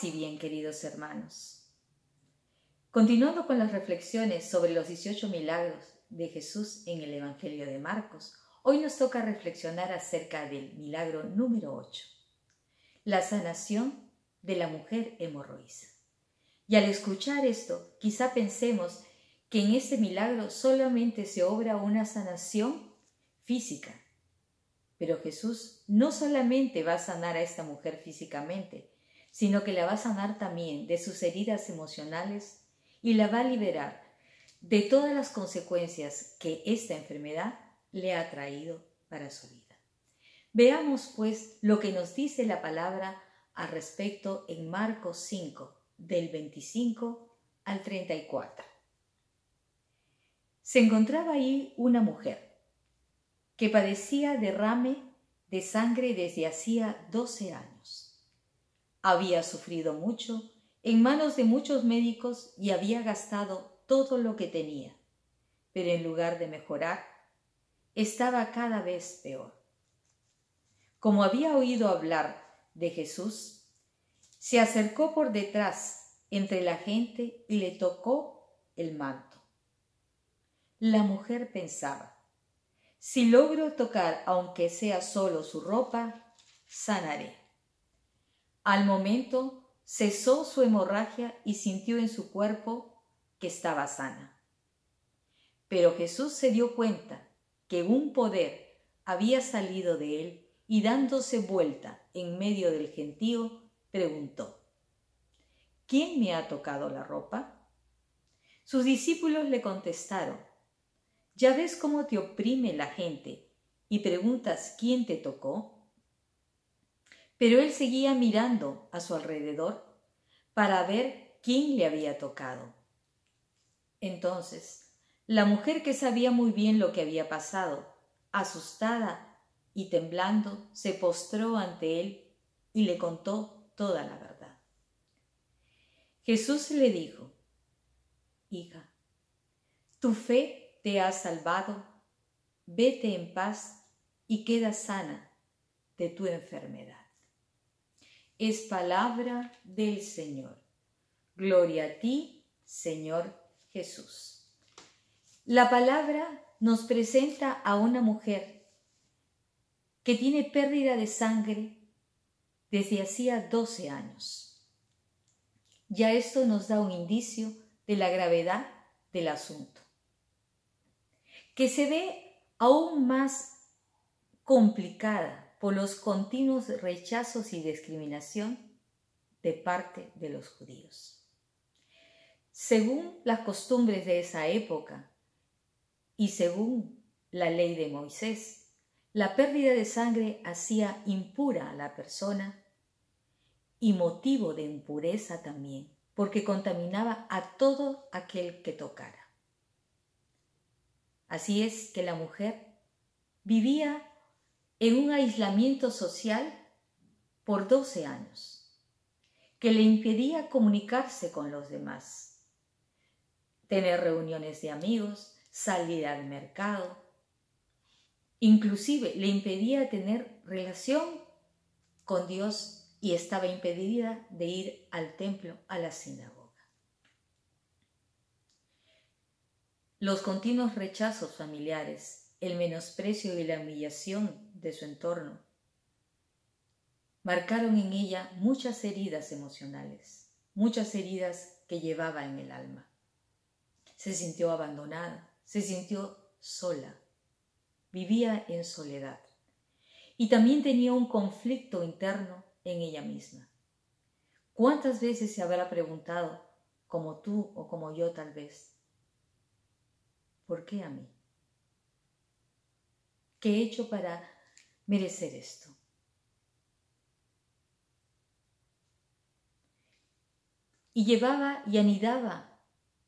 Y bien, queridos hermanos. Continuando con las reflexiones sobre los 18 milagros de Jesús en el Evangelio de Marcos, hoy nos toca reflexionar acerca del milagro número 8, la sanación de la mujer hemorroísa. Y al escuchar esto, quizá pensemos que en este milagro solamente se obra una sanación física. Pero Jesús no solamente va a sanar a esta mujer físicamente, sino que la va a sanar también de sus heridas emocionales y la va a liberar de todas las consecuencias que esta enfermedad le ha traído para su vida. Veamos pues lo que nos dice la palabra al respecto en Marcos 5, del 25 al 34 se encontraba ahí una mujer que padecía derrame de sangre desde hacía doce años. Había sufrido mucho en manos de muchos médicos y había gastado todo lo que tenía, pero en lugar de mejorar, estaba cada vez peor. Como había oído hablar de Jesús, se acercó por detrás entre la gente y le tocó el manto la mujer pensaba, si logro tocar aunque sea solo su ropa, sanaré. Al momento cesó su hemorragia y sintió en su cuerpo que estaba sana. Pero Jesús se dio cuenta que un poder había salido de él y dándose vuelta en medio del gentío, preguntó, ¿quién me ha tocado la ropa? Sus discípulos le contestaron, ¿Ya ves cómo te oprime la gente y preguntas quién te tocó? Pero él seguía mirando a su alrededor para ver quién le había tocado. Entonces, la mujer que sabía muy bien lo que había pasado, asustada y temblando, se postró ante él y le contó toda la verdad. Jesús le dijo, Hija, tu fe te ha salvado, vete en paz y queda sana de tu enfermedad. Es palabra del Señor. Gloria a ti, Señor Jesús. La palabra nos presenta a una mujer que tiene pérdida de sangre desde hacía 12 años. Ya esto nos da un indicio de la gravedad del asunto que se ve aún más complicada por los continuos rechazos y discriminación de parte de los judíos. Según las costumbres de esa época y según la ley de Moisés, la pérdida de sangre hacía impura a la persona y motivo de impureza también, porque contaminaba a todo aquel que tocara. Así es que la mujer vivía en un aislamiento social por 12 años, que le impedía comunicarse con los demás, tener reuniones de amigos, salir al mercado, inclusive le impedía tener relación con Dios y estaba impedida de ir al templo, a la sinagoga. Los continuos rechazos familiares, el menosprecio y la humillación de su entorno marcaron en ella muchas heridas emocionales, muchas heridas que llevaba en el alma. Se sintió abandonada, se sintió sola, vivía en soledad y también tenía un conflicto interno en ella misma. ¿Cuántas veces se habrá preguntado, como tú o como yo tal vez, ¿Por qué a mí? ¿Qué he hecho para merecer esto? Y llevaba y anidaba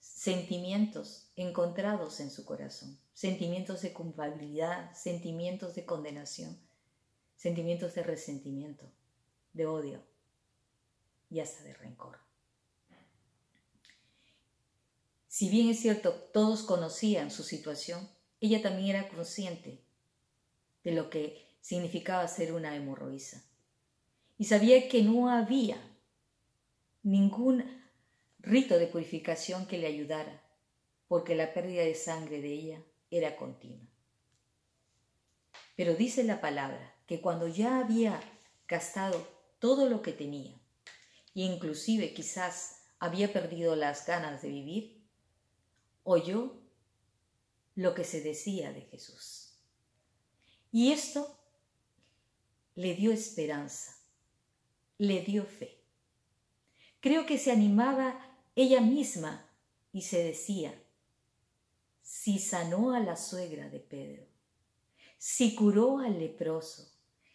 sentimientos encontrados en su corazón, sentimientos de culpabilidad, sentimientos de condenación, sentimientos de resentimiento, de odio y hasta de rencor. Si bien es cierto, todos conocían su situación, ella también era consciente de lo que significaba ser una hemorroísa. Y sabía que no había ningún rito de purificación que le ayudara, porque la pérdida de sangre de ella era continua. Pero dice la palabra que cuando ya había gastado todo lo que tenía, e inclusive quizás había perdido las ganas de vivir, oyó lo que se decía de Jesús. Y esto le dio esperanza, le dio fe. Creo que se animaba ella misma y se decía, si sanó a la suegra de Pedro, si curó al leproso,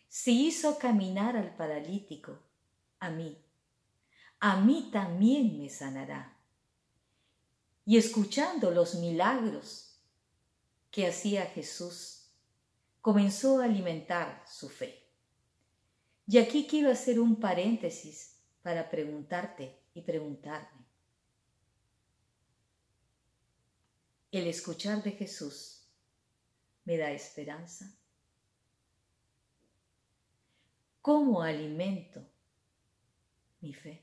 si hizo caminar al paralítico, a mí, a mí también me sanará. Y escuchando los milagros que hacía Jesús, comenzó a alimentar su fe. Y aquí quiero hacer un paréntesis para preguntarte y preguntarme. El escuchar de Jesús me da esperanza. ¿Cómo alimento mi fe?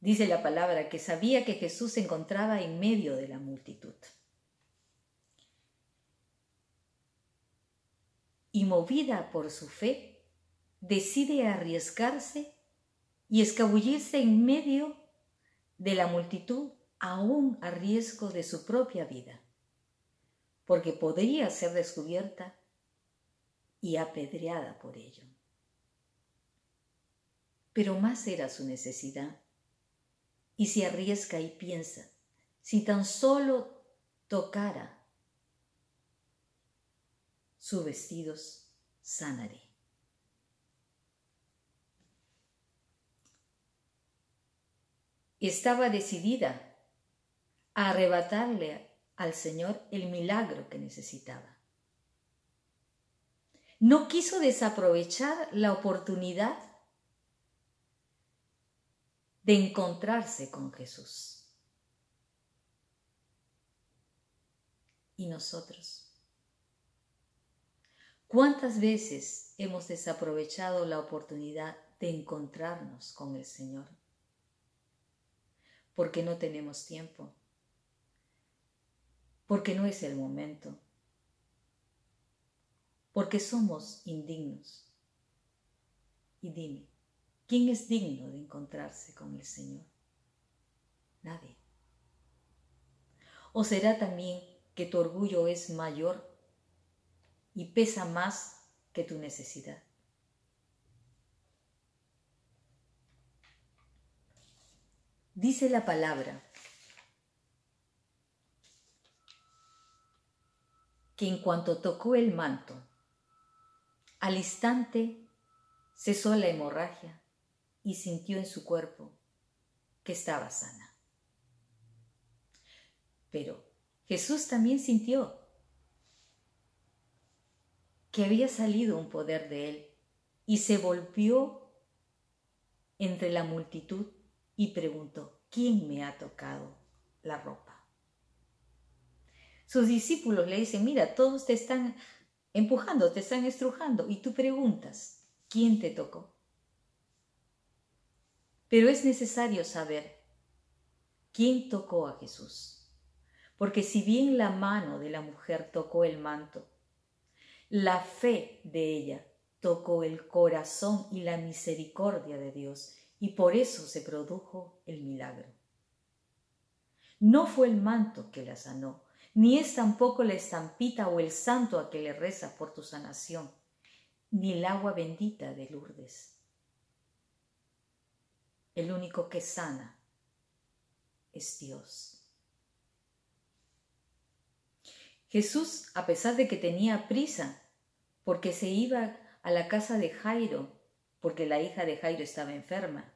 Dice la palabra que sabía que Jesús se encontraba en medio de la multitud. Y movida por su fe, decide arriesgarse y escabullirse en medio de la multitud aún a riesgo de su propia vida, porque podría ser descubierta y apedreada por ello. Pero más era su necesidad y se arriesga y piensa, si tan solo tocara sus vestidos, sanaré. Estaba decidida a arrebatarle al Señor el milagro que necesitaba. No quiso desaprovechar la oportunidad de encontrarse con Jesús. ¿Y nosotros? ¿Cuántas veces hemos desaprovechado la oportunidad de encontrarnos con el Señor? Porque no tenemos tiempo, porque no es el momento, porque somos indignos. Y dime, ¿Quién es digno de encontrarse con el Señor? Nadie. ¿O será también que tu orgullo es mayor y pesa más que tu necesidad? Dice la palabra que en cuanto tocó el manto, al instante cesó la hemorragia y sintió en su cuerpo que estaba sana. Pero Jesús también sintió que había salido un poder de él y se volvió entre la multitud y preguntó, ¿quién me ha tocado la ropa? Sus discípulos le dicen, mira, todos te están empujando, te están estrujando y tú preguntas, ¿quién te tocó? Pero es necesario saber quién tocó a Jesús. Porque si bien la mano de la mujer tocó el manto, la fe de ella tocó el corazón y la misericordia de Dios y por eso se produjo el milagro. No fue el manto que la sanó, ni es tampoco la estampita o el santo a que le reza por tu sanación, ni el agua bendita de Lourdes el único que sana es Dios. Jesús, a pesar de que tenía prisa, porque se iba a la casa de Jairo, porque la hija de Jairo estaba enferma,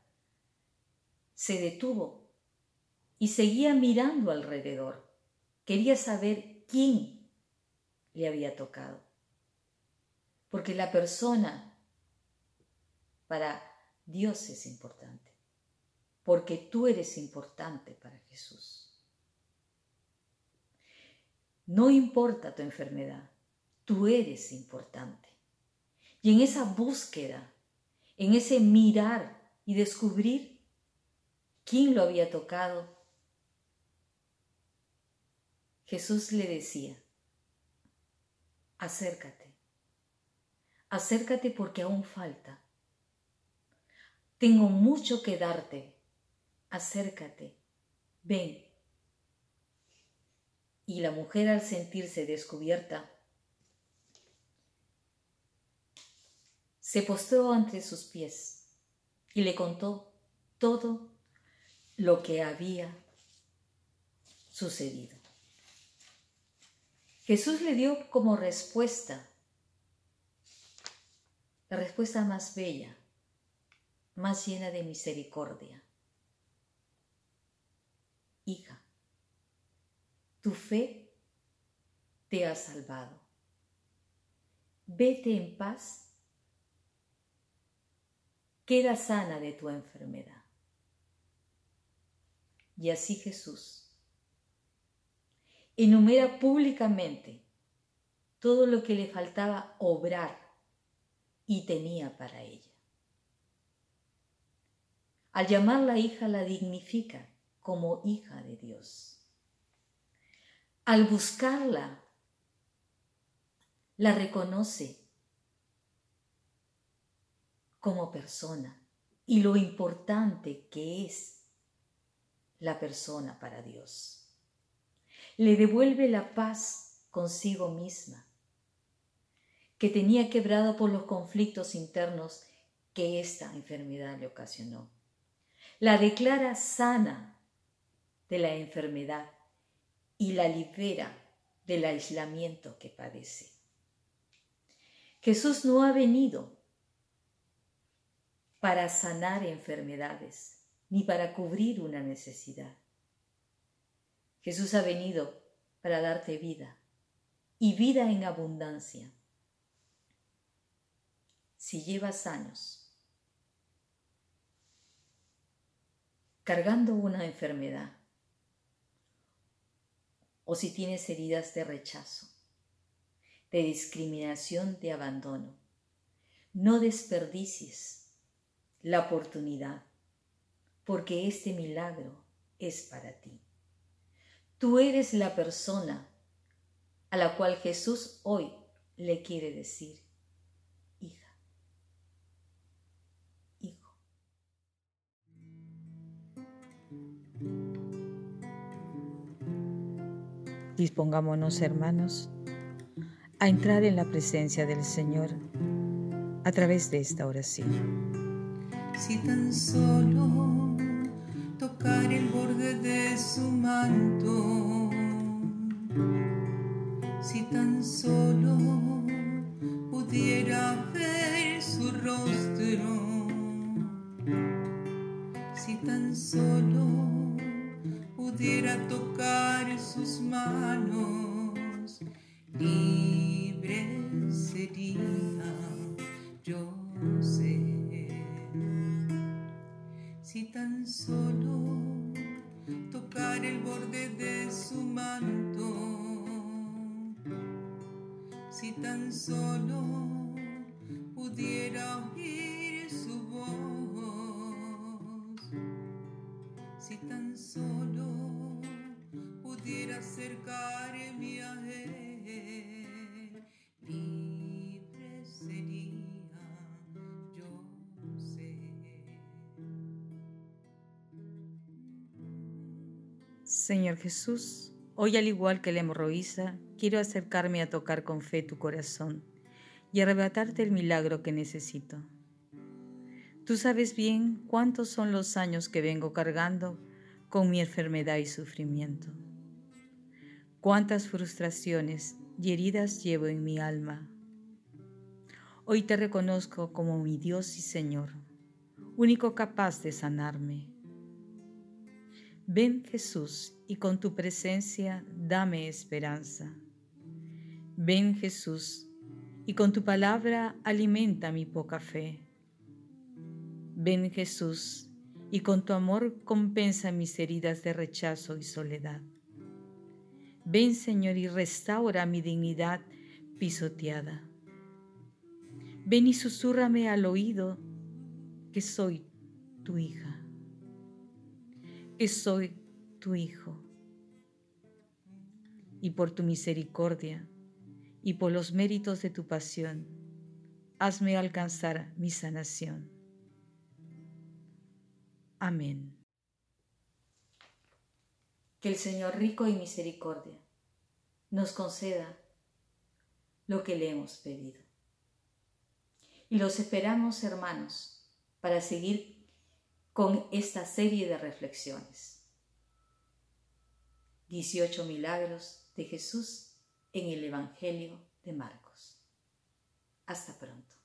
se detuvo y seguía mirando alrededor. Quería saber quién le había tocado. Porque la persona para Dios es importante porque tú eres importante para Jesús. No importa tu enfermedad, tú eres importante. Y en esa búsqueda en ese mirar y descubrir quién lo había tocado, Jesús le decía, acércate, acércate porque aún falta. Tengo mucho que darte, acércate, ven. Y la mujer al sentirse descubierta, se postró ante sus pies y le contó todo lo que había sucedido. Jesús le dio como respuesta, la respuesta más bella, más llena de misericordia. Hija, tu fe te ha salvado. Vete en paz. Queda sana de tu enfermedad. Y así Jesús enumera públicamente todo lo que le faltaba obrar y tenía para ella. Al llamarla hija la dignifica como hija de Dios. Al buscarla, la reconoce como persona. Y lo importante que es la persona para Dios. Le devuelve la paz consigo misma, que tenía quebrado por los conflictos internos que esta enfermedad le ocasionó. La declara sana de la enfermedad y la libera del aislamiento que padece. Jesús no ha venido para sanar enfermedades ni para cubrir una necesidad. Jesús ha venido para darte vida y vida en abundancia. Si llevas años cargando una enfermedad o si tienes heridas de rechazo, de discriminación, de abandono, no desperdicies la oportunidad porque este milagro es para ti. Tú eres la persona a la cual Jesús hoy le quiere decir, Dispongámonos, hermanos, a entrar en la presencia del Señor a través de esta oración. Si tan solo tocar el borde de su manto. Si tan solo pudiera ver su rostro, si tan solo pudiera tocar sus manos, libre sería, yo sé. Si tan solo tocar el borde de su manto, si tan solo pudiera sé. Señor Jesús, hoy al igual que la hemorroísa, quiero acercarme a tocar con fe tu corazón y arrebatarte el milagro que necesito. Tú sabes bien cuántos son los años que vengo cargando con mi enfermedad y sufrimiento. Cuántas frustraciones y heridas llevo en mi alma. Hoy te reconozco como mi Dios y Señor, único capaz de sanarme Ven Jesús y con tu presencia dame esperanza. Ven Jesús y con tu palabra alimenta mi poca fe. Ven Jesús y con tu amor compensa mis heridas de rechazo y soledad. Ven Señor y restaura mi dignidad pisoteada. Ven y susúrrame al oído que soy tu hija, que soy tu hijo. Y por tu misericordia y por los méritos de tu pasión, hazme alcanzar mi sanación. Amén. Que el Señor rico y misericordia nos conceda lo que le hemos pedido. Y los esperamos, hermanos, para seguir con esta serie de reflexiones. 18 milagros de Jesús en el Evangelio de Marcos. Hasta pronto.